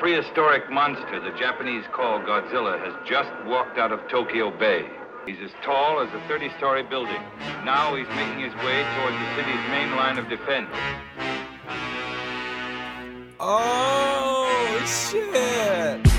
prehistoric monster the Japanese call Godzilla has just walked out of Tokyo Bay. He's as tall as a 30-story building. Now he's making his way towards the city's main line of defense. Oh, shit!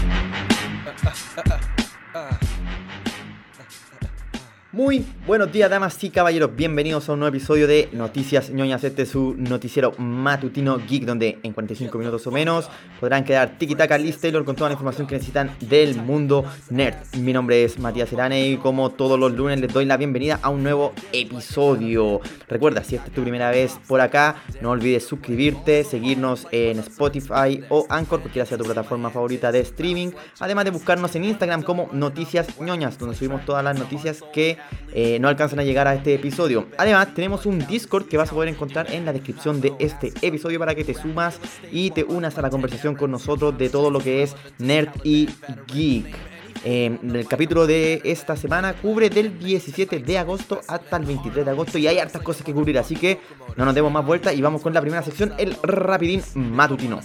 Muy buenos días, damas y caballeros. Bienvenidos a un nuevo episodio de Noticias ñoñas. Este es su noticiero matutino geek, donde en 45 minutos o menos podrán quedar tiki-taka Liz Taylor con toda la información que necesitan del mundo nerd. Mi nombre es Matías Irane y como todos los lunes les doy la bienvenida a un nuevo episodio. Recuerda, si esta es tu primera vez por acá, no olvides suscribirte, seguirnos en Spotify o Anchor, cualquiera sea tu plataforma favorita de streaming. Además de buscarnos en Instagram como Noticias ñoñas, donde subimos todas las noticias que eh, no alcanzan a llegar a este episodio. Además, tenemos un Discord que vas a poder encontrar en la descripción de este episodio para que te sumas y te unas a la conversación con nosotros de todo lo que es nerd y geek. Eh, el capítulo de esta semana cubre del 17 de agosto hasta el 23 de agosto y hay hartas cosas que cubrir, así que no nos demos más vueltas y vamos con la primera sección, el rapidín matutino.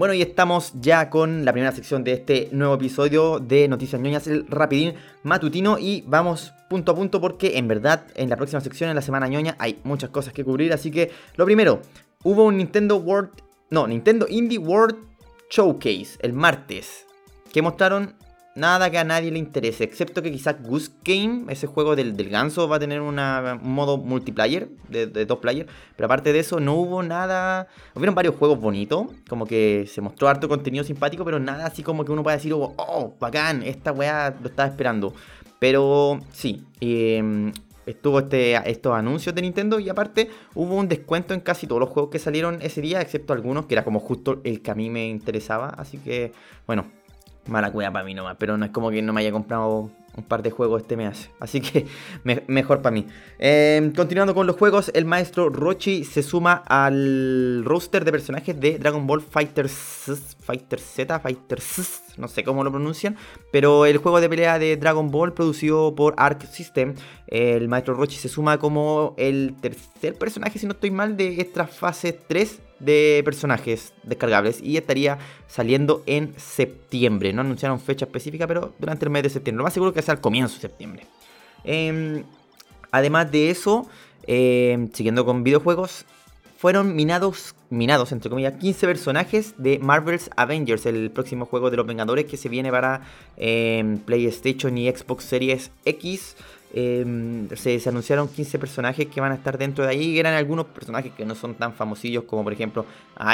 Bueno, y estamos ya con la primera sección de este nuevo episodio de Noticias Ñoñas, el rapidín matutino. Y vamos punto a punto porque en verdad en la próxima sección, en la semana ñoña, hay muchas cosas que cubrir. Así que lo primero, hubo un Nintendo World, no, Nintendo Indie World Showcase el martes, que mostraron nada que a nadie le interese, excepto que quizás Goose Game, ese juego del, del ganso, va a tener un modo multiplayer, de, dos players, pero aparte de eso no hubo nada, hubieron varios juegos bonitos, como que se mostró harto contenido simpático, pero nada así como que uno pueda decir, oh, oh bacán, esta weá lo estaba esperando. Pero sí, em, estuvo este, estos anuncios de Nintendo y aparte hubo un descuento en casi todos los juegos que salieron ese día, excepto algunos que era como justo el que a mí me interesaba. Así que, bueno, mala cueva para mí nomás, pero no es como que no me haya comprado un par de juegos este mes, así que mejor para mí. Em, continuando con los juegos, el maestro Rochi se suma al roster de personajes de Dragon Ball Fighters, Fighter Z, Fighters, no sé cómo lo pronuncian, pero el juego de pelea de Dragon Ball producido por Arc System, el maestro Rochi se suma como el tercer personaje, si no estoy mal, de esta fase 3 de personajes descargables y estaría saliendo en septiembre. No anunciaron fecha específica, pero durante el mes de septiembre. Lo más seguro que sea al comienzo de septiembre. Em, además de eso, em, siguiendo con videojuegos, fueron minados, minados, entre comillas, 15 personajes de Marvel's Avengers, el próximo juego de los Vengadores que se viene para em, PlayStation y Xbox Series X. Em, se, anunciaron 15 personajes que van a estar dentro de ahí. Eran algunos personajes que no son tan famosillos como por ejemplo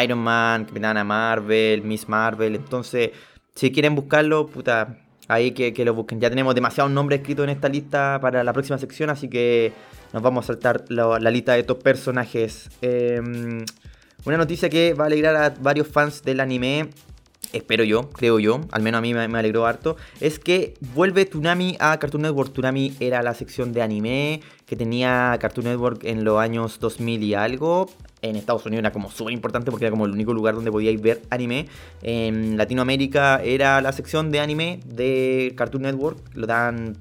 Iron Man, Capitana Marvel, Miss Marvel. Entonces, si quieren buscarlo, puta, ahí que, lo busquen. Ya tenemos demasiados nombres escritos en esta lista para la próxima sección, así que nos vamos a saltar la, lista de estos personajes. Em, una noticia que va a alegrar a varios fans del anime espero yo, creo yo, al menos a mí me, alegró harto, es que vuelve Tsunami a Cartoon Network. Tsunami era la sección de anime que tenía Cartoon Network en los años 2000 y algo. En Estados Unidos era como súper importante porque era como el único lugar donde podíais ver anime. En Latinoamérica era la sección de anime de Cartoon Network. Lo dan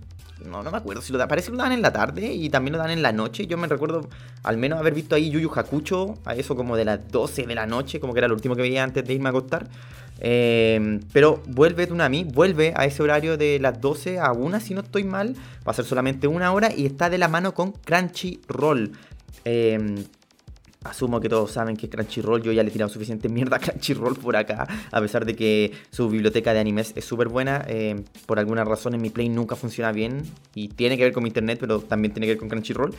no, no me acuerdo si lo dan. Parece que lo dan en la tarde y también lo dan en la noche. Yo me recuerdo al menos haber visto ahí Yuyu Hakucho a eso como de las 12 de la noche, como que era lo último que veía antes de irme a acostar. Eh, pero vuelve Tunami, vuelve a ese horario de las 12 a 1, si no estoy mal. Va a ser solamente una hora y está de la mano con Crunchyroll. Eh, asumo que todos saben que Crunchyroll, yo ya le he tirado suficiente mierda a Crunchyroll por acá, a pesar de que su biblioteca de animes es súper buena. Eh, por alguna razón en mi Play nunca funciona bien y tiene que ver con mi internet, pero también tiene que ver con Crunchyroll.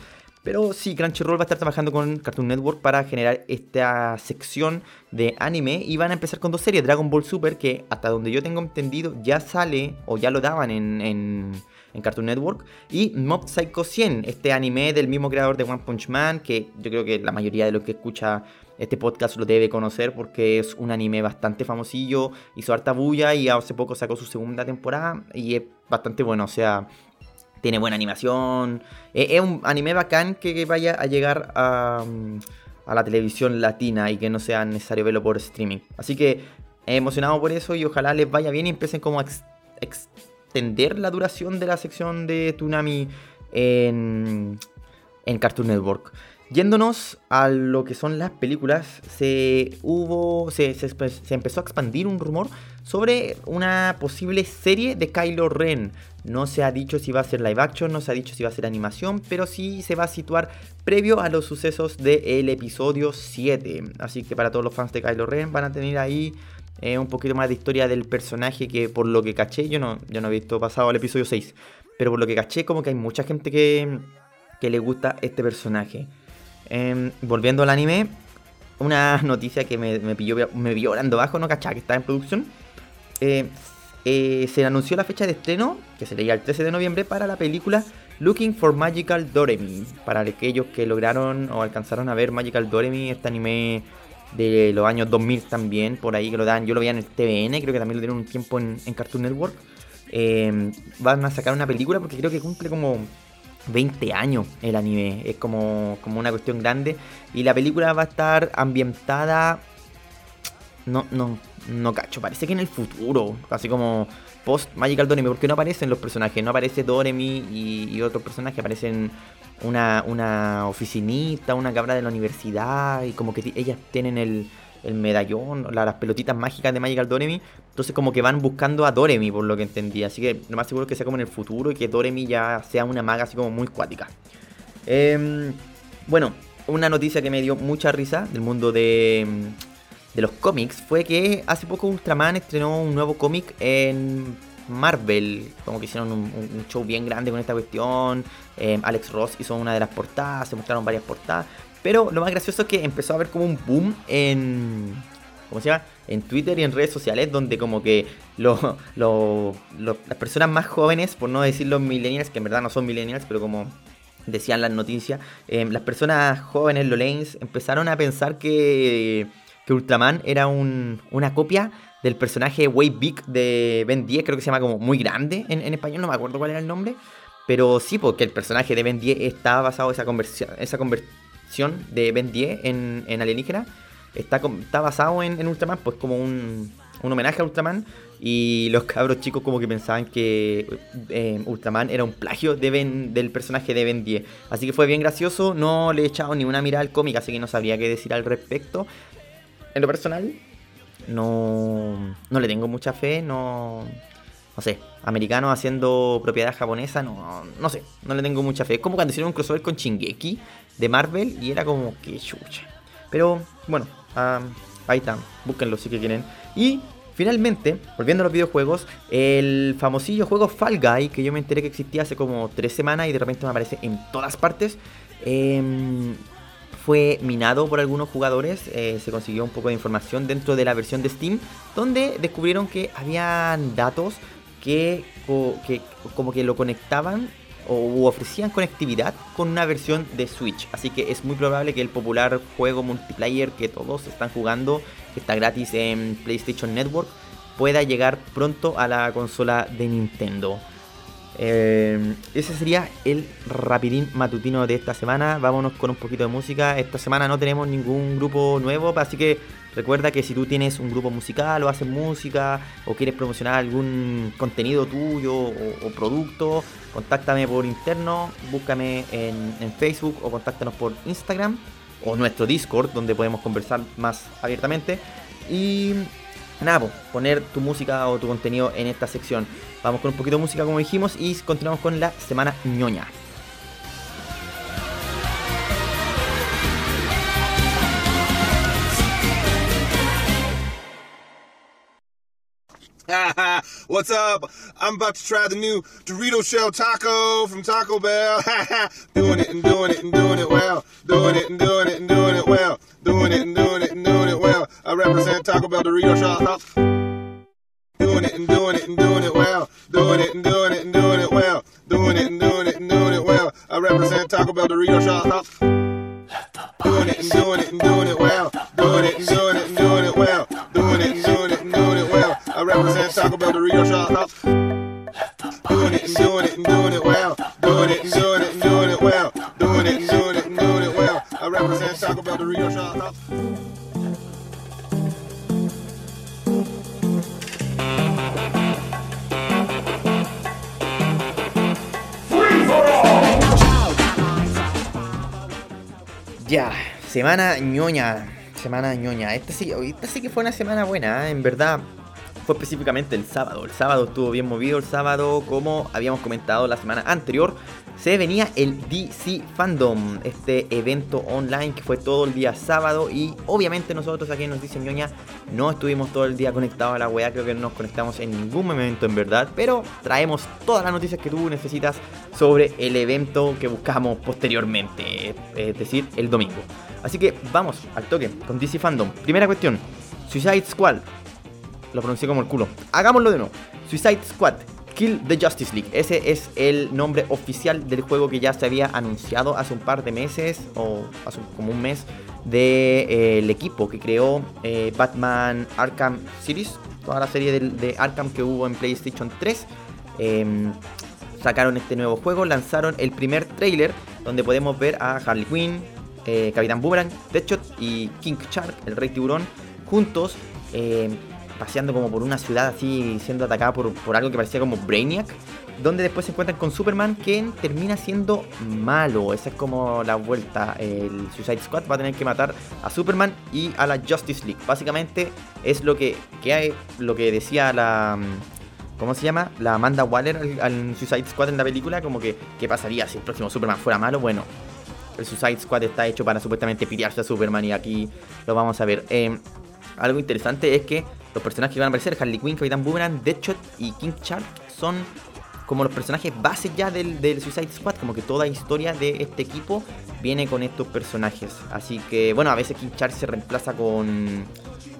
Pero sí, Crunchyroll va a estar trabajando con Cartoon Network para generar esta sección de anime y van a empezar con dos series, Dragon Ball Super, que hasta donde yo tengo entendido ya sale o ya lo daban en, en, Cartoon Network, y Mob Psycho 100, este anime del mismo creador de One Punch Man, que yo creo que la mayoría de los que escucha este podcast lo debe conocer porque es un anime bastante famosillo, hizo harta bulla y hace poco sacó su segunda temporada y es bastante bueno, o sea tiene buena animación. Eh, es un anime bacán que, vaya a llegar a, a la televisión latina y que no sea necesario verlo por streaming. Así que emocionado por eso y ojalá les vaya bien y empiecen como a extender la duración de la sección de Tsunami en, en Cartoon Network. Yéndonos a lo que son las películas, se hubo. Se, empezó a expandir un rumor sobre una posible serie de Kylo Ren. No se ha dicho si va a ser live action, no se ha dicho si va a ser animación, pero sí se va a situar previo a los sucesos del episodio 7. Así que para todos los fans de Kylo Ren van a tener ahí eh, un poquito más de historia del personaje que por lo que caché, yo no, yo no he visto pasado el episodio 6, pero por lo que caché como que hay mucha gente que, que le gusta este personaje. Em, volviendo al anime, una noticia que me, me pilló me vio orando bajo, no cachaba que estaba en producción. Eh, eh, se anunció la fecha de estreno, que sería el 13 de noviembre, para la película Looking for Magical Doremi. Para aquellos que lograron o alcanzaron a ver Magical Doremi, este anime de los años 2000 también, por ahí que lo dan. Yo lo veía en el TVN, creo que también lo dieron un tiempo en, Cartoon Network. Em, van a sacar una película porque creo que cumple como 20 años el anime. Es como, como una cuestión grande. Y la película va a estar ambientada. No, no, no cacho. Parece que en el futuro. Casi como post Magical Doremi. Porque no aparecen los personajes. No aparece Doremi y, y otros personajes. Aparecen una, una oficinista, una cabra de la universidad. Y como que ellas tienen el el medallón, las pelotitas mágicas de Magical Doremi. Entonces como que van buscando a Doremi, por lo que entendí. Así que lo más seguro es que sea como en el futuro y que Doremi ya sea una maga así como muy cuática. Em, bueno, una noticia que me dio mucha risa del mundo de, de los cómics fue que hace poco Ultraman estrenó un nuevo cómic en Marvel, como que hicieron un, show bien grande con esta cuestión. Em, Alex Ross hizo una de las portadas, se mostraron varias portadas. Pero lo más gracioso es que empezó a haber como un boom en. ¿Cómo se llama? En Twitter y en redes sociales, donde como que las personas más jóvenes, por no decir los millennials, que en verdad no son millennials, pero como decían las noticias, eh, las personas jóvenes, los lanes, empezaron a pensar que, que Ultraman era una copia del personaje Way Big de Ben 10, creo que se llama como muy grande en, español, no me acuerdo cuál era el nombre. Pero sí, porque el personaje de Ben 10 estaba basado en esa conversión, esa conversión de Ben 10 en, en Alienígena está, está basado en, Ultraman, pues como un, un, homenaje a Ultraman. Y los cabros chicos como que pensaban que eh, Ultraman era un plagio de ben, del personaje de Ben 10. Así que fue bien gracioso, no le he echado ni una mirada al cómic, así que no sabría qué decir al respecto. En lo personal, no, no le tengo mucha fe, no, no sé, americanos haciendo propiedad japonesa, no, no sé, no le tengo mucha fe. Es como cuando hicieron un crossover con Shingeki de Marvel y era como que chucha. Pero bueno, ahí están, búsquenlo si que quieren. Y finalmente, volviendo a los videojuegos, el famosillo juego Fall Guy, que yo me enteré que existía hace como tres semanas y de repente me aparece en todas partes. Em, fue minado por algunos jugadores, eh, se consiguió un poco de información dentro de la versión de Steam, donde descubrieron que habían datos que, que como que lo conectaban o ofrecían conectividad con una versión de Switch. Así que es muy probable que el popular juego multiplayer que todos están jugando, que está gratis en PlayStation Network, pueda llegar pronto a la consola de Nintendo. Eh, ese sería el rapidín matutino de esta semana. Vámonos con un poquito de música. Esta semana no tenemos ningún grupo nuevo, así que recuerda que si tú tienes un grupo musical o haces música o quieres promocionar algún contenido tuyo o, producto, contáctame por interno, búscame en Facebook o contáctanos por Instagram o nuestro Discord donde podemos conversar más abiertamente. Y nada, poner tu música o tu contenido en esta sección. Vamos con un poquito de música como dijimos y continuamos con la semana ñoña. What's up? I'm about to try the new Dorito shell taco from Taco Bell. doing it and doing it and doing it well. Doing it and doing it and doing it well. Doing it and doing it represent Taco Bell Dorito taco. Doing it and doing it and doing it well. Doing it and doing it and doing it well. Doing it and doing it and doing it well. I represent Taco Bell Dorito shop. Doing it and doing it and doing it well. Doing it and doing it and doing it well. Doing it and doing it and doing it well. I represent Taco Bell Dorito shop. Doing it and doing it and doing it well. Doing it and doing it and doing it well. Doing it and doing it and doing it well. I represent Taco Bell Dorito shop. Semana ñoña. Semana ñoña. Esta sí, esta sí que fue una semana buena, ¿eh? en verdad. Fue específicamente el sábado. El sábado estuvo bien movido. El sábado, como habíamos comentado la semana anterior, se venía el DC Fandom, este evento online que fue todo el día sábado y obviamente nosotros aquí en Noticias Ñoña no estuvimos todo el día conectados a la weá, creo que no nos conectamos en ningún momento en verdad, pero traemos todas las noticias que tú necesitas sobre el evento que buscamos posteriormente, es decir, el domingo. Así que vamos al toque con DC Fandom. Primera cuestión, Suicide Squad. Lo pronuncié como el culo. Hagámoslo de nuevo. Suicide Squad Kill the Justice League. Ese es el nombre oficial del juego que ya se había anunciado hace un par de meses, o hace como un mes, del de, equipo que creó eh, Batman Arkham Series, toda la serie de, Arkham que hubo en PlayStation 3. Em, sacaron este nuevo juego, lanzaron el primer trailer donde podemos ver a Harley Quinn, eh, Capitán Boomerang, Deadshot y King Shark, el rey tiburón, juntos em, paseando como por una ciudad así, siendo atacada por, por algo que parecía como Brainiac, donde después se encuentran con Superman, que termina siendo malo. Esa es como la vuelta. El Suicide Squad va a tener que matar a Superman y a la Justice League. Básicamente es lo que, que hay, lo que decía la... ¿Cómo se llama? La Amanda Waller al, Suicide Squad en la película. Como que, ¿qué pasaría si el próximo Superman fuera malo? Bueno, el Suicide Squad está hecho para supuestamente pitearse a Superman y aquí lo vamos a ver. Eh, algo interesante es que los personajes que van a aparecer, Harley Quinn, Capitán Boomerang, Deadshot y King Shark, son como los personajes bases ya del, Suicide Squad, como que toda historia de este equipo viene con estos personajes. Así que, bueno, a veces King Shark se reemplaza con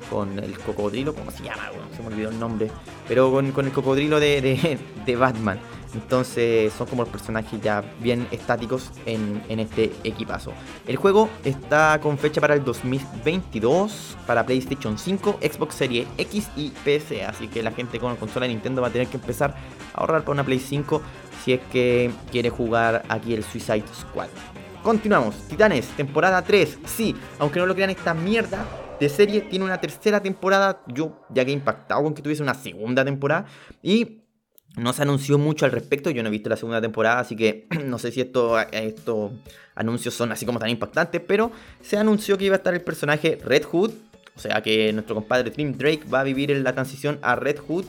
con el cocodrilo, ¿cómo se llama? se me olvidó el nombre, pero con, el cocodrilo de, de Batman. Entonces son como los personajes ya bien estáticos en, este equipazo. El juego está con fecha para el 2022 para PlayStation 5, Xbox Series X y PC. Así que la gente con consola de Nintendo va a tener que empezar a ahorrar para una Play 5 si es que quiere jugar aquí el Suicide Squad. Continuamos, Titanes, temporada 3. Sí, aunque no lo crean, esta mierda de serie tiene una tercera temporada. Yo ya que impactado con que tuviese una segunda temporada. Y no se anunció mucho al respecto, yo no he visto la segunda temporada, así que no sé si estos anuncios son así como tan impactantes, pero se anunció que iba a estar el personaje Red Hood, o sea que nuestro compadre Tim Drake va a vivir en la transición a Red Hood.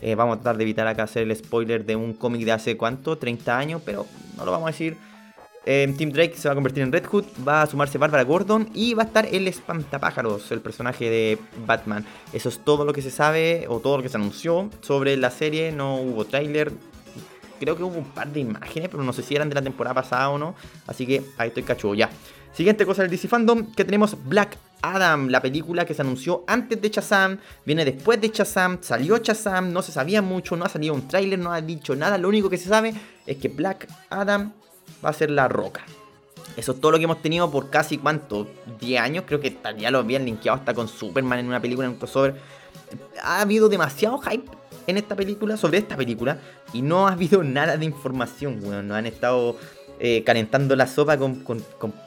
Eh, vamos a tratar de evitar acá hacer el spoiler de un cómic de hace cuánto, 30 años, pero no lo vamos a decir Tim Drake se va a convertir en Red Hood, va a sumarse Barbara Gordon y va a estar el espantapájaros, el personaje de Batman. Eso es todo lo que se sabe o todo lo que se anunció sobre la serie. No hubo tráiler. Creo que hubo un par de imágenes, pero no sé si eran de la temporada pasada o no. Así que ahí estoy cachudo ya. Siguiente cosa del DC Fandom, que tenemos Black Adam, la película que se anunció antes de Shazam, viene después de Shazam, salió Shazam, no se sabía mucho, no ha salido un tráiler, no ha dicho nada, lo único que se sabe es que Black Adam va a ser La Roca. Eso es todo lo que hemos tenido por casi cuánto, 10 años, creo que ya lo habían linkeado hasta con Superman en una película, en un crossover. Ha habido demasiado hype en esta película, sobre esta película, y no ha habido nada de información, weón. Nos han estado eh, calentando la sopa con,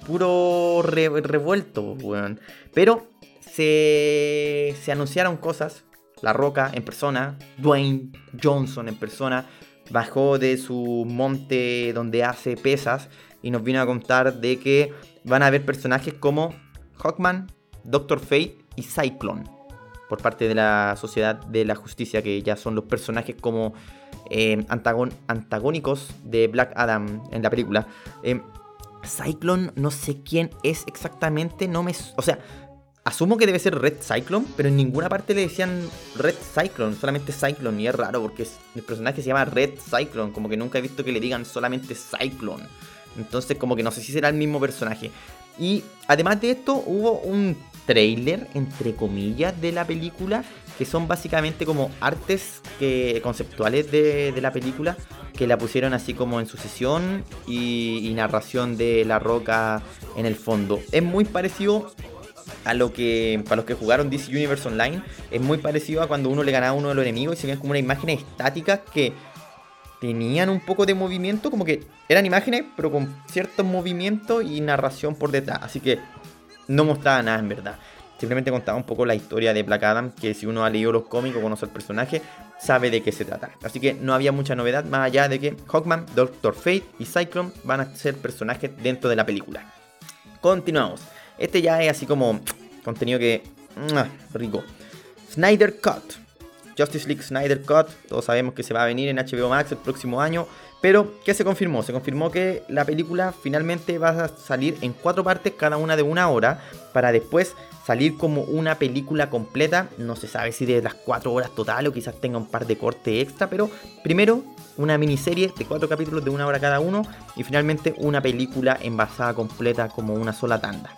puro revuelto, weón. Pero se, se anunciaron cosas, La Roca en persona, Dwayne Johnson en persona, bajó de su monte donde hace pesas y nos vino a contar de que van a haber personajes como Hawkman, Doctor Fate y Cyclone por parte de la Sociedad de la Justicia, que ya son los personajes como eh, antagónicos de Black Adam en la película. Eh, Cyclone, no sé quién es exactamente, no me... O sea, Asumo que debe ser Red Cyclone, pero en ninguna parte le decían Red Cyclone, solamente Cyclone. Y es raro porque el personaje se llama Red Cyclone, como que nunca he visto que le digan solamente Cyclone. Entonces como que no sé si será el mismo personaje. Y además de esto hubo un trailer, entre comillas, de la película, que son básicamente como artes que, conceptuales de, la película, que la pusieron así como en sucesión y, y narración de La Roca en el fondo. Es muy parecido a lo que, para los que jugaron DC Universe Online, es muy parecido a cuando uno le ganaba a uno de los enemigos y se veían como unas imágenes estáticas que tenían un poco de movimiento, como que eran imágenes, pero con cierto movimiento y narración por detrás. Así que no mostraba nada en verdad. Simplemente contaba un poco la historia de Black Adam, que si uno ha leído los cómics o conoce el personaje, sabe de qué se trata. Así que no había mucha novedad más allá de que Hawkman, Doctor Fate y Cyclone van a ser personajes dentro de la película. Continuamos. Este ya es así como contenido que... rico. Snyder Cut. Justice League Snyder Cut. Todos sabemos que se va a venir en HBO Max el próximo año. Pero, ¿qué se confirmó? Se confirmó que la película finalmente va a salir en cuatro partes, cada una de una hora, para después salir como una película completa. No se sabe si de las cuatro horas total o quizás tenga un par de cortes extra, pero primero una miniserie de cuatro capítulos de una hora cada uno y finalmente una película envasada completa como una sola tanda.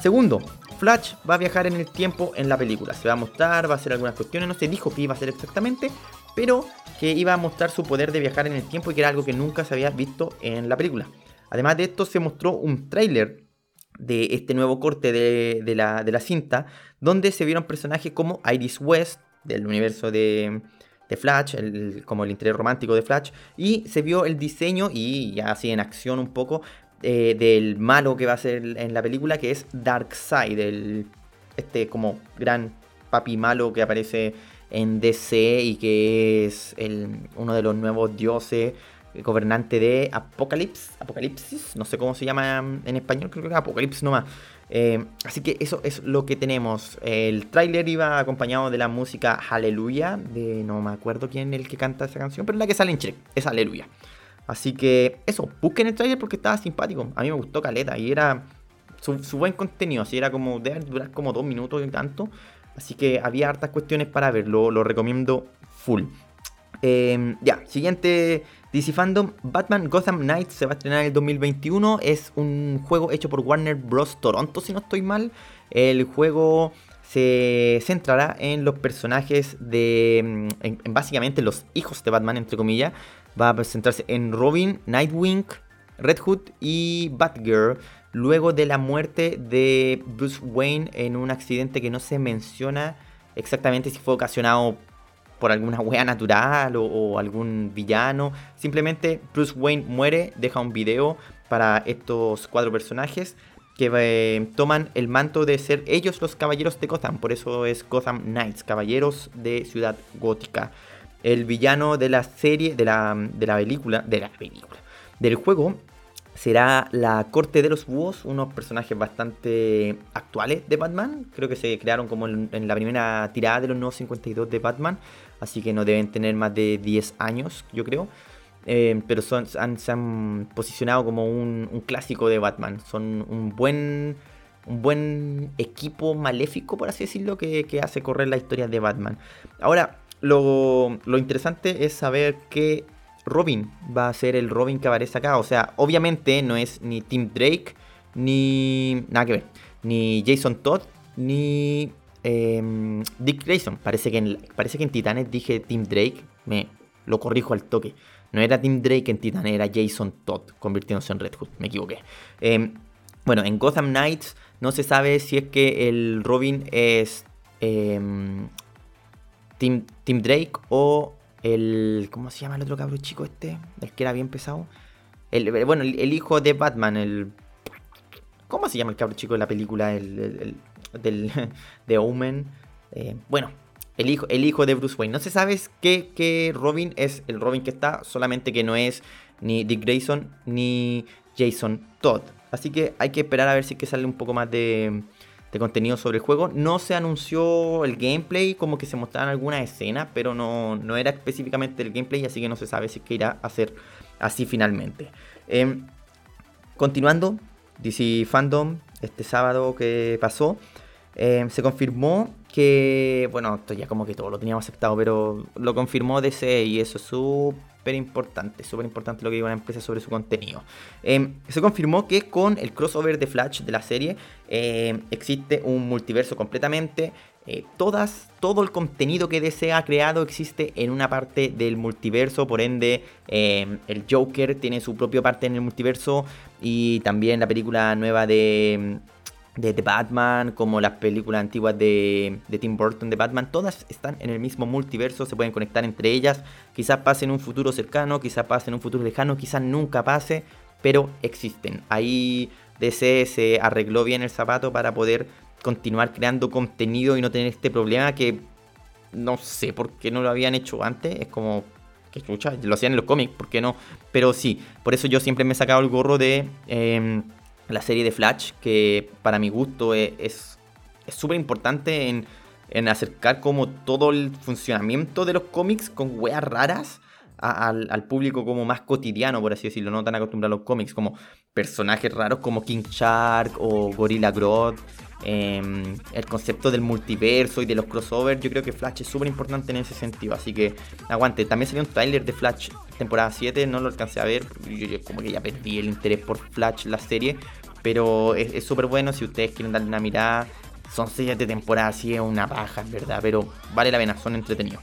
Segundo, Flash va a viajar en el tiempo en la película. Se va a mostrar, va a hacer algunas cuestiones, no se dijo qué iba a hacer exactamente, pero que iba a mostrar su poder de viajar en el tiempo y que era algo que nunca se había visto en la película. Además de esto, se mostró un tráiler de este nuevo corte de, la, cinta, donde se vieron personajes como Iris West, del universo de, Flash, como el interés romántico de Flash, y se vio el diseño y ya así en acción un poco eh, del malo que va a ser en la película, que es Darkseid, el, este como gran papi malo que aparece en DC y que es uno de los nuevos dioses eh, gobernante de Apocalipsis, Apocalipsis, no sé cómo se llama en español, creo que es Apocalipsis nomás. Eh, así que eso es lo que tenemos. El tráiler iba acompañado de la música Aleluya, de no me acuerdo quién es el que canta esa canción, pero la que sale en Chile, es Aleluya. Así que eso, busquen el tráiler porque estaba simpático. A mí me gustó Caleta y era su, buen contenido, así era como, debe durar como dos minutos y tanto. Así que había hartas cuestiones para verlo, lo recomiendo full. Em, ya, siguiente DC Fandom, Batman Gotham Knights se va a estrenar en el 2021. Es un juego hecho por Warner Bros. Toronto, si no estoy mal. El juego se centrará en los personajes de. Mm, en, básicamente los hijos de Batman, entre comillas. Va a centrarse en Robin, Nightwing, Red Hood y Batgirl luego de la muerte de Bruce Wayne en un accidente que no se menciona exactamente si fue ocasionado por alguna wea natural o, algún villano. Simplemente Bruce Wayne muere, deja un video para estos cuatro personajes que eh, toman el manto de ser ellos los caballeros de Gotham. Por eso es Gotham Knights, caballeros de Ciudad Gótica. El villano de la serie, de la, de la película, de la película, del juego será la Corte de los Búhos, unos personajes bastante actuales de Batman. Creo que se crearon como en, la primera tirada de los nuevos 52 de Batman, así que no deben tener más de 10 años, yo creo. Eh, pero son, se han posicionado como un, clásico de Batman. Son un buen, un buen equipo maléfico, por así decirlo, que, hace correr la historia de Batman. Ahora, lo, lo interesante es saber que Robin va a ser el Robin que aparece acá. O sea, obviamente no es ni Tim Drake, ni. Nada que ver. Ni Jason Todd, ni em, Dick Grayson. Parece que, en, parece que en Titanes dije Tim Drake. Me lo corrijo al toque. No era Tim Drake en Titanes, era Jason Todd, convirtiéndose en Red Hood. Me equivoqué. Em, bueno, en Gotham Knights no se sabe si es que el Robin es em, Tim, Drake o el. ¿Cómo se llama el otro cabro chico este? El que era bien pesado. El, bueno, el, hijo de Batman, el. ¿Cómo se llama el cabro chico de la película? El, del, de Omen. Eh, bueno, el hijo, el hijo de Bruce Wayne. No se sabe que, que Robin es el Robin que está, solamente que no es ni Dick Grayson ni Jason Todd. Así que hay que esperar a ver si que sale un poco más de, de contenido sobre el juego. No se anunció el gameplay, como que se mostraron algunas escenas, pero no, no era específicamente el gameplay, así que no se sabe si que irá a ser así finalmente. Em, continuando, DC Fandom, este sábado que pasó, em, se confirmó que, bueno, esto ya como que todo lo teníamos aceptado, pero lo confirmó DC y eso es importante, súper importante lo que diga una empresa sobre su contenido. Em, se confirmó que con el crossover de Flash de la serie em, existe un multiverso completamente. Eh, todas, todo el contenido que DC ha creado existe en una parte del multiverso, por ende em, el Joker tiene su propia parte en el multiverso y también la película nueva de de, Batman, como las películas antiguas de, Tim Burton de Batman, todas están en el mismo multiverso, se pueden conectar entre ellas. Quizás pase en un futuro cercano, quizás pase en un futuro lejano, quizás nunca pase, pero existen. Ahí DC se arregló bien el zapato para poder continuar creando contenido y no tener este problema que no sé por qué no lo habían hecho antes. Es como que escucha, lo hacían en los cómics, ¿por qué no? Pero sí, por eso yo siempre me he sacado el gorro de. Em, la serie de Flash, que para mi gusto es súper importante en, en, acercar como todo el funcionamiento de los cómics con weas raras al, al, público como más cotidiano, por así decirlo, no tan acostumbrado a los cómics, como personajes raros como King Shark o Gorilla Grodd. Em, el concepto del multiverso y de los crossovers, yo creo que Flash es súper importante en ese sentido. Así que aguante. También salió un trailer de Flash temporada 7, no lo alcancé a ver. Yo, como que ya perdí el interés por Flash, la serie. Pero es súper bueno si ustedes quieren darle una mirada. Son 7 temporadas, sí es una baja, en verdad. Pero vale la pena, son entretenidos.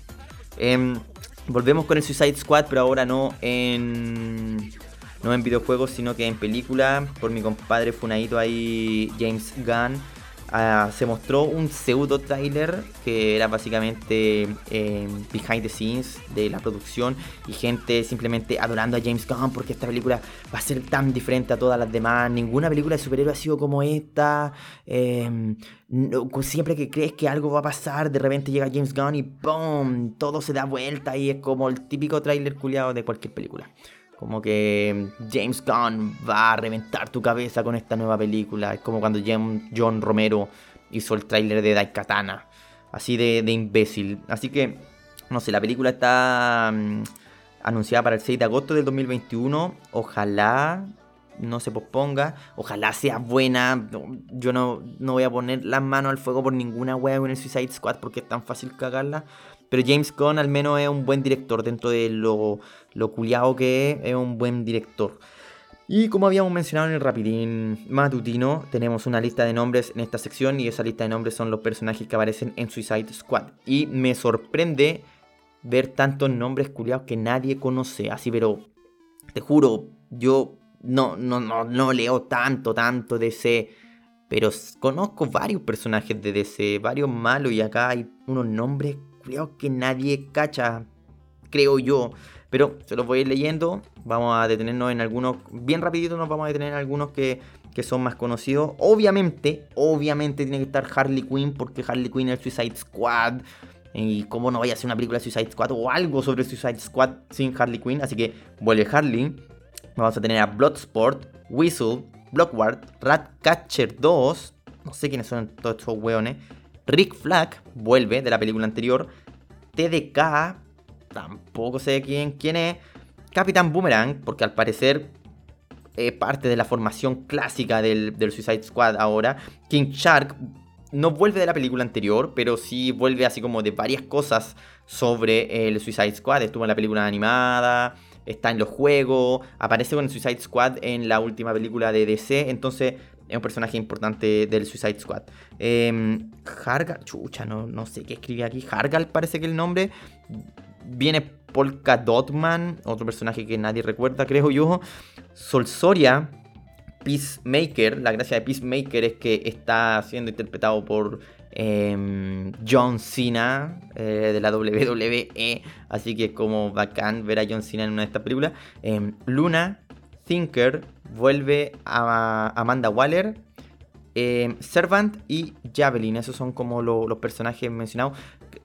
Em, volvemos con el Suicide Squad, pero ahora no en no en videojuegos, sino que en película, por mi compadre funadito ahí, James Gunn. Ah, se mostró un pseudo trailer que era básicamente eh, behind the scenes de la producción y gente simplemente adorando a James Gunn porque esta película va a ser tan diferente a todas las demás. Ninguna película de superhéroe ha sido como esta. Em, siempre que crees que algo va a pasar, de repente llega James Gunn y ¡boom! Todo se da vuelta y es como el típico trailer culiado de cualquier película. Como que James Gunn va a reventar tu cabeza con esta nueva película. Es como cuando John Romero hizo el tráiler de Daikatana. Así de, imbécil. Así que, no sé, la película está mm, anunciada para el 6 de agosto del 2021. Ojalá no se posponga. Ojalá sea buena. Yo no, no voy a poner las manos al fuego por ninguna wea en el Suicide Squad porque es tan fácil cagarla. Pero James Gunn al menos es un buen director dentro de lo, lo culiado que es, es un buen director. Y como habíamos mencionado en el rapidín matutino, tenemos una lista de nombres en esta sección y esa lista de nombres son los personajes que aparecen en Suicide Squad. Y me sorprende ver tantos nombres culiados que nadie conoce. Así, pero te juro, yo no, no, no, no leo tanto, tanto DC. Pero conozco varios personajes de DC, varios malos y acá hay unos nombres creo que nadie cacha, creo yo. Pero se los voy a ir leyendo. Vamos a detenernos en algunos, bien rapidito nos vamos a detener en algunos que, son más conocidos. Obviamente, obviamente tiene que estar Harley Quinn porque Harley Quinn es el Suicide Squad. Y cómo no vaya a ser una película de Suicide Squad o algo sobre Suicide Squad sin Harley Quinn. Así que vuelve Harley. Vamos a tener a Bloodsport, Whistle, Blockward, Ratcatcher 2. No sé quiénes son todos estos weones. Rick Flag vuelve de la película anterior. TDK, tampoco sé quién, quién es. Capitán Boomerang, porque al parecer es parte de la formación clásica del, Suicide Squad ahora. King Shark no vuelve de la película anterior, pero sí vuelve así como de varias cosas sobre el Suicide Squad. Estuvo en la película animada, está en los juegos, aparece con el Suicide Squad en la última película de DC. Entonces es un personaje importante del Suicide Squad. Eh, Hargal, chucha, no, no sé qué escribe aquí. Hargal parece que el nombre. Viene Polka Dotman, otro personaje que nadie recuerda, creo yo. Solsoria, Peacemaker. La gracia de Peacemaker es que está siendo interpretado por em, John Cena eh, de la WWE. Así que es como bacán ver a John Cena en una de estas películas. Em, Luna, Thinker, vuelve a Amanda Waller, eh, Servant y Javelin. Esos son como los personajes mencionados.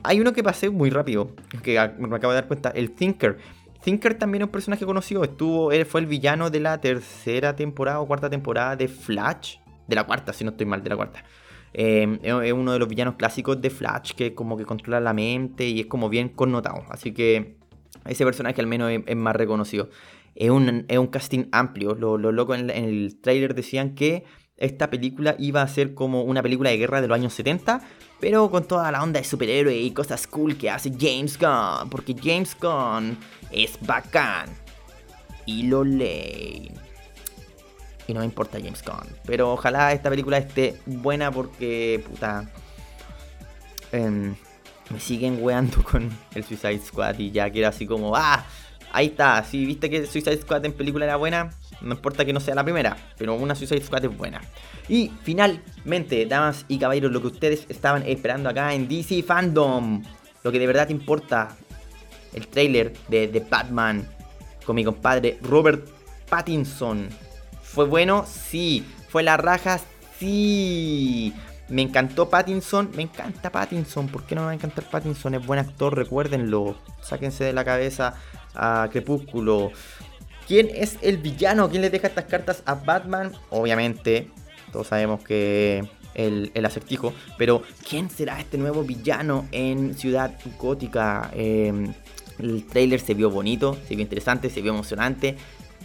Hay uno que pasé muy rápido, que me acabo de dar cuenta, el Thinker. Thinker también es un personaje conocido. Estuvo, él fue el villano de la tercera temporada o cuarta temporada de Flash. De la cuarta, si no estoy mal, de la cuarta. Eh, es uno de los villanos clásicos de Flash que como que controla la mente y es como bien connotado. Así que ese personaje al menos es más reconocido es un, casting amplio. Los lo locos en, el trailer decían que esta película iba a ser como una película de guerra de los años 70, pero con toda la onda de superhéroe y cosas cool que hace James Gunn, porque James Gunn es bacán. Y lo lee. Y no me importa James Gunn. Pero ojalá esta película esté buena porque, puta. Em, me siguen weando con el Suicide Squad y ya quiero así como, ah, Ahí está, si viste que Suicide Squad en película era buena, no importa que no sea la primera, pero una Suicide Squad es buena. Y finalmente, damas y caballeros, lo que ustedes estaban esperando acá en DC Fandom, lo que de verdad importa, el trailer de, The Batman con mi compadre Robert Pattinson. ¿Fue bueno? Sí. ¿Fue la raja? Sí. Me encantó Pattinson, me encanta Pattinson, ¿por qué no me va a encantar Pattinson? Es buen actor, recuérdenlo, sáquense de la cabeza Crepúsculo. ¿Quién es el villano? ¿Quién le deja estas cartas a Batman? Obviamente, todos sabemos que el, acertijo, pero ¿quién será este nuevo villano en Ciudad Gótica? Em, el trailer se vio bonito, se vio interesante, se vio emocionante.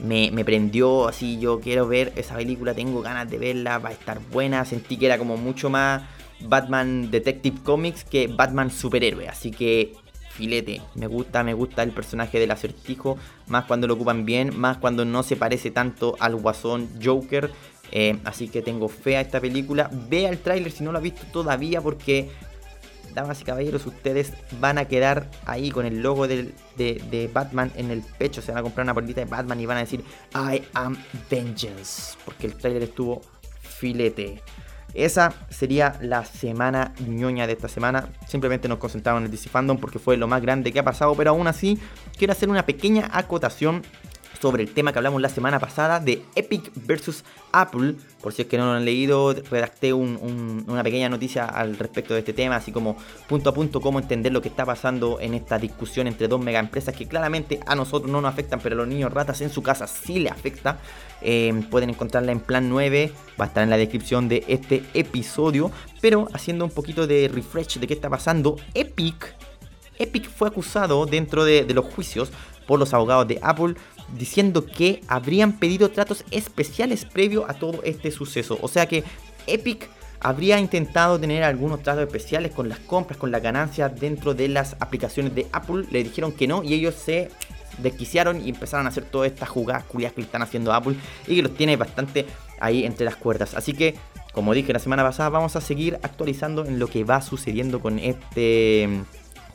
Me, me, prendió así, yo quiero ver esa película, tengo ganas de verla, va a estar buena. Sentí que era como mucho más Batman Detective Comics que Batman Superhéroe. Así que filete. Me gusta, me gusta el personaje del acertijo. Más cuando lo ocupan bien, más cuando no se parece tanto al guasón Joker. Eh, así que tengo fe a esta película. Vea el tráiler si no lo ha visto todavía porque, damas y caballeros, ustedes van a quedar ahí con el logo de, Batman en el pecho. Se van a comprar una bolita de Batman y van a decir I am Vengeance. Porque el tráiler estuvo filete. Esa sería la semana ñoña de esta semana. Simplemente nos concentramos en el DC porque fue lo más grande que ha pasado. Pero aún así, quiero hacer una pequeña acotación sobre el tema que hablamos la semana pasada de Epic versus Apple. Por si es que no lo han leído, redacté una pequeña noticia al respecto de este tema, así como punto a punto cómo entender lo que está pasando en esta discusión entre dos mega empresas que claramente a nosotros no nos afectan, pero a los niños ratas en su casa sí le afecta. Eh, pueden encontrarla en plan 9, va a estar en la descripción de este episodio. Pero haciendo un poquito de refresh de qué está pasando, Epic Epic fue acusado dentro de, de, los juicios por los abogados de Apple diciendo que habrían pedido tratos especiales previo a todo este suceso. O sea que Epic habría intentado tener algunos tratos especiales con las compras, con las ganancias dentro de las aplicaciones de Apple. Le dijeron que no y ellos se desquiciaron y empezaron a hacer todas estas jugadas culiadas que están haciendo Apple y que los tiene bastante ahí entre las cuerdas. Así que, como dije la semana pasada, vamos a seguir actualizando en lo que va sucediendo con este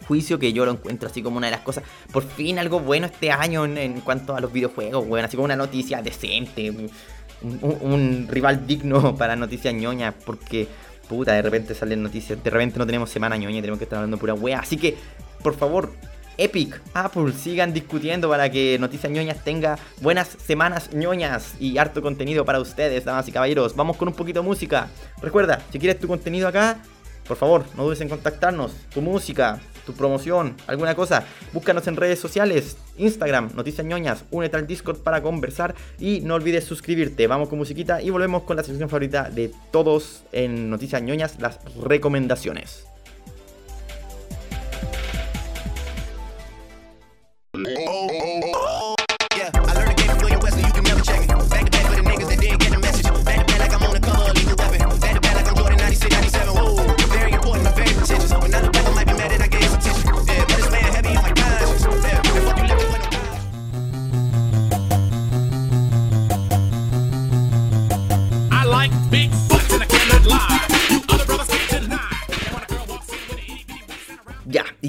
juicio que yo lo encuentro así como una de las cosas. Por fin algo bueno este año en, cuanto a los videojuegos, bueno, así como una noticia decente. Un, rival digno para noticias ñoñas, porque puta, de repente salen noticias, de repente no tenemos semana ñoña tenemos que estar hablando pura wea. Así que, por favor, Epic, Apple, sigan discutiendo para que Noticias ñoñas tenga buenas semanas ñoñas y harto contenido para ustedes, damas y caballeros. Vamos con un poquito de música. Recuerda, si quieres tu contenido acá, por favor, no dudes en contactarnos. Tu música, tu promoción, alguna cosa, búscanos en redes sociales, Instagram, Noticias Ñoñas, únete al Discord para conversar y no olvides suscribirte. Vamos con musiquita y volvemos con la sección favorita de todos en Noticias Ñoñas, las recomendaciones.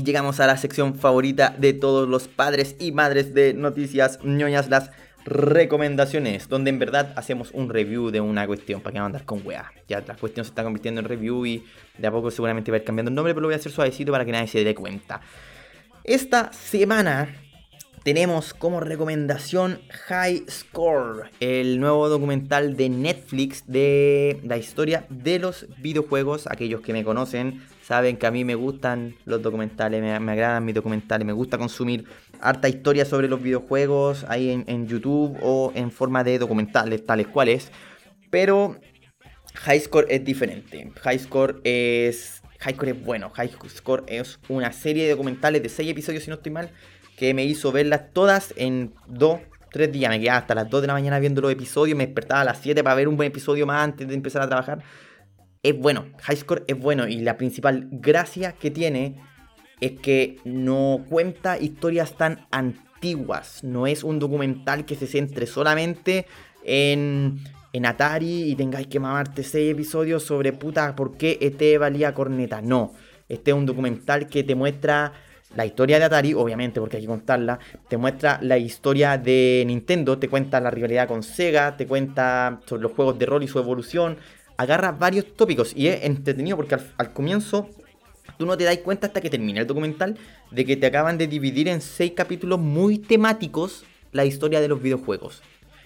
Llegamos a la sección favorita de todos los padres y madres de noticias ñoñas, las recomendaciones, donde en verdad hacemos un review de una cuestión, para que no andar con weá. Ya la cuestión se está convirtiendo en review y de a poco seguramente va a ir cambiando el nombre, pero lo voy a hacer suavecito para que nadie se dé cuenta. Esta semana tenemos como recomendación High Score, el nuevo documental de Netflix de la historia de los videojuegos. Aquellos que me conocen saben que a mí me gustan los documentales, me, agradan mis documentales, me gusta consumir harta historia sobre los videojuegos ahí en, YouTube o en forma de documentales tales cuales. Pero High Score es diferente. High Score es... High Score es bueno. High Score es una serie de documentales de 6 episodios, si no estoy mal, que me hizo verlas todas en 2, 3 días. Me quedaba hasta las 2 de la mañana viendo los episodios, me despertaba a las 7 para ver un buen episodio más antes de empezar a trabajar. Es bueno, High Score es bueno y la principal gracia que tiene es que no cuenta historias tan antiguas, no es un documental que se centre solamente en, en Atari y tengáis que mamarte 6 episodios sobre puta por qué ET valía corneta, no, este es un documental que te muestra la historia de Atari, obviamente, porque hay que contarla. Te muestra la historia de Nintendo, te cuenta la rivalidad con Sega, te cuenta sobre los juegos de rol y su evolución, agarra varios tópicos y es entretenido porque al, comienzo tú no te das cuenta hasta que termina el documental de que te acaban de dividir en seis capítulos muy temáticos la historia de los videojuegos.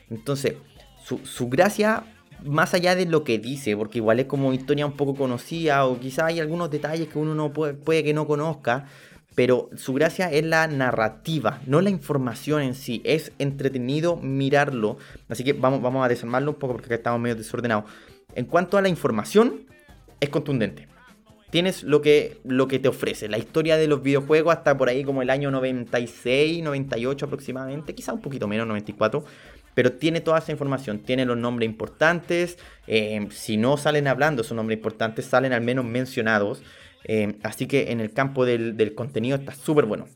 Entonces, su, gracia, más allá de lo que dice, porque igual es como historia un poco conocida o quizá hay algunos detalles que uno no puede, puede que no conozca, pero su gracia es la narrativa, no la información en sí. Es entretenido mirarlo. Así que vamos, vamos a desarmarlo un poco porque acá estamos medio desordenados. En cuanto a la información, es contundente. Tienes lo que, lo que te ofrece, la historia de los videojuegos hasta por ahí como el año 96, 98 aproximadamente, quizá un poquito menos, 94, pero tiene toda esa información, tiene los nombres importantes, eh, si no salen hablando esos nombres importantes, salen al menos mencionados, eh, así que en el campo del, contenido está súper bueno.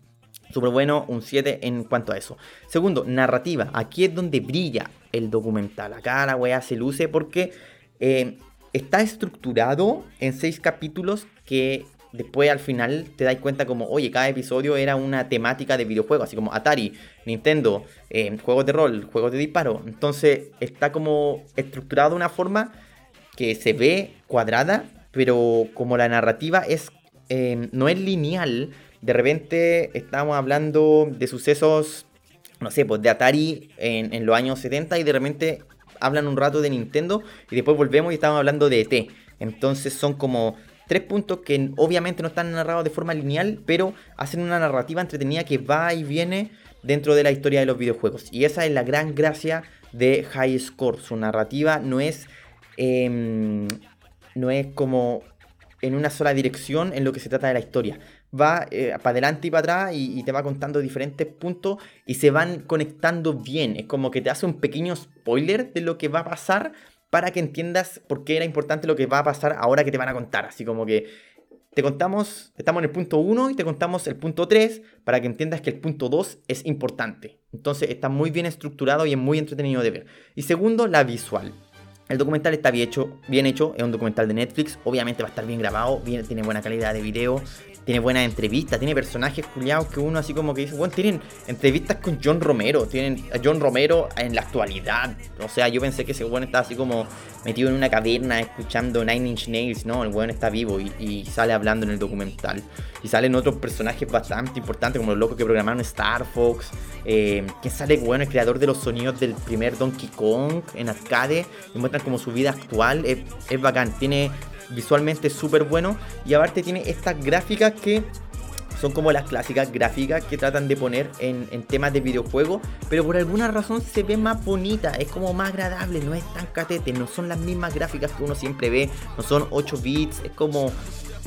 Súper bueno, un 7 en cuanto a eso. Segundo, narrativa. Aquí es donde brilla el documental. Acá la weá se luce porque eh, está estructurado en seis capítulos que después al final te das cuenta como, oye, cada episodio era una temática de videojuego, así como Atari, Nintendo, eh, juegos de rol, juegos de disparo. Entonces está como estructurado de una forma que se ve cuadrada, pero como la narrativa es eh, no es lineal, de repente estamos hablando de sucesos, no sé, pues de Atari en, los años 70 y de repente hablan un rato de Nintendo y después volvemos y estamos hablando de ET. Entonces son como tres puntos que obviamente no están narrados de forma lineal, pero hacen una narrativa entretenida que va y viene dentro de la historia de los videojuegos. Y esa es la gran gracia de High Score. Su narrativa no es, em, no es como en una sola dirección en lo que se trata de la historia. Va eh, para adelante y para atrás y, y, te va contando diferentes puntos y se van conectando bien. Es como que te hace un pequeño spoiler de lo que va a pasar para que entiendas por qué era importante lo que va a pasar ahora que te van a contar. Así como que te contamos, estamos en el punto 1 y te contamos el punto 3 para que entiendas que el punto 2 es importante. Entonces está muy bien estructurado y es muy entretenido de ver. Y segundo, la visual. El documental está bien hecho, bien hecho, es un documental de Netflix, obviamente va a estar bien grabado, tiene buena calidad de video, tiene buenas entrevistas, tiene personajes culiados que uno así como que dice, bueno, tienen entrevistas con John Romero, tienen a John Romero en la actualidad. O sea, yo pensé que ese weón estaba así como metido en una caverna escuchando Nine Inch Nails, no, el weón está vivo y, sale hablando en el documental. Y salen otros personajes bastante importantes como los locos que programaron Star Fox, eh, que sale, bueno, el creador de los sonidos del primer Donkey Kong en arcade, y muestran como su vida actual, es, es bacán, tiene visualmente súper bueno y aparte tiene estas gráficas que son como las clásicas gráficas que tratan de poner en, temas de videojuegos, pero por alguna razón se ve más bonita, es como más agradable, no es tan catete, no son las mismas gráficas que uno siempre ve, no son 8 bits, es como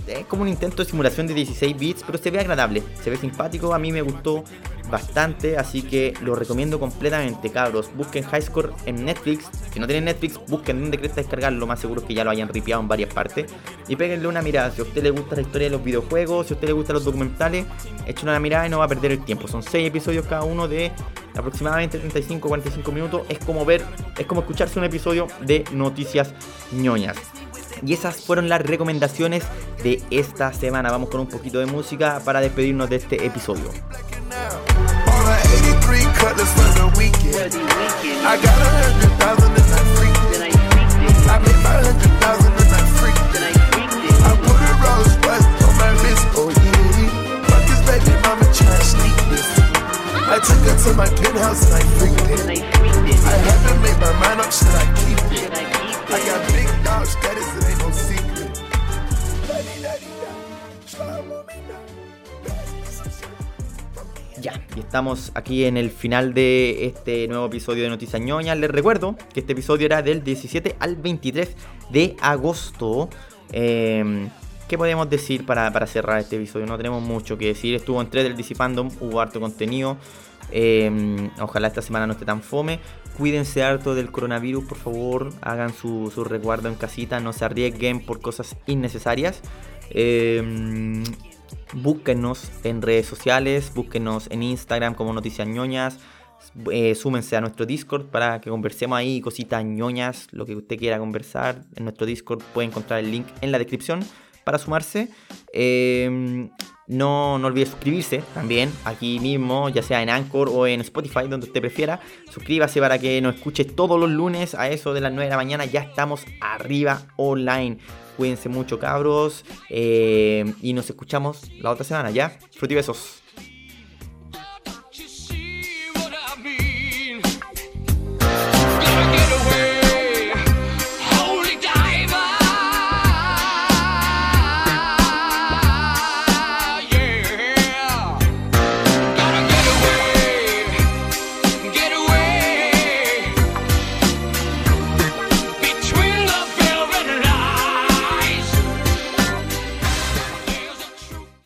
es como un intento de simulación de 16 bits, pero se ve agradable, se ve simpático, a mí me gustó bastante, así que lo recomiendo completamente, cabros. Busquen Highscore en Netflix, si no tienen Netflix, busquen un decreto descargar, lo más seguro es que ya lo hayan ripiado en varias partes. Y péguenle una mirada, si a usted le gusta la historia de los videojuegos, si a usted le gustan los documentales, echen una mirada y no va a perder el tiempo. Son 6 episodios cada uno de aproximadamente 35-45 minutos. Es como ver, es como escucharse un episodio de noticias ñoñas. Y esas fueron las recomendaciones de esta semana. Vamos con un poquito de música para despedirnos de este episodio. cutlass for the weekend. I got a hundred thousand and I freaked it. I made my hundred thousand and I freaked it. I put a Rolls Royce on my wrist, oh yeah. Fuck this baby mama try to sneak this. I took her to my penthouse and I freaked it. I haven't made my mind up, should I keep it? Y estamos aquí en el final de este nuevo episodio de Noticias Ñoñas. Les recuerdo que este episodio era del 17 al 23 de agosto. Eh, ¿Qué podemos decir para, para, cerrar este episodio? No tenemos mucho que decir. Estuvo entre del DC Fandom, hubo harto contenido. Eh, ojalá esta semana no esté tan fome. Cuídense harto del coronavirus, por favor. Hagan su, su resguardo en casita. No se arriesguen por cosas innecesarias. Eh, búsquenos en redes sociales. Búsquenos en Instagram como Noticias Ñoñas. Eh, súmense a nuestro Discord para que conversemos ahí cositas ñoñas, lo que usted quiera conversar. En nuestro Discord puede encontrar el link en la descripción para sumarse. Eh, no, no olvide suscribirse también aquí mismo, ya sea en Anchor o en Spotify, donde usted prefiera. Suscríbase para que nos escuche todos los lunes a eso de las 9 de la mañana. Ya estamos arriba online. Cuídense mucho, cabros. Eh, y nos escuchamos la otra semana, ¿ya? Frutibesos.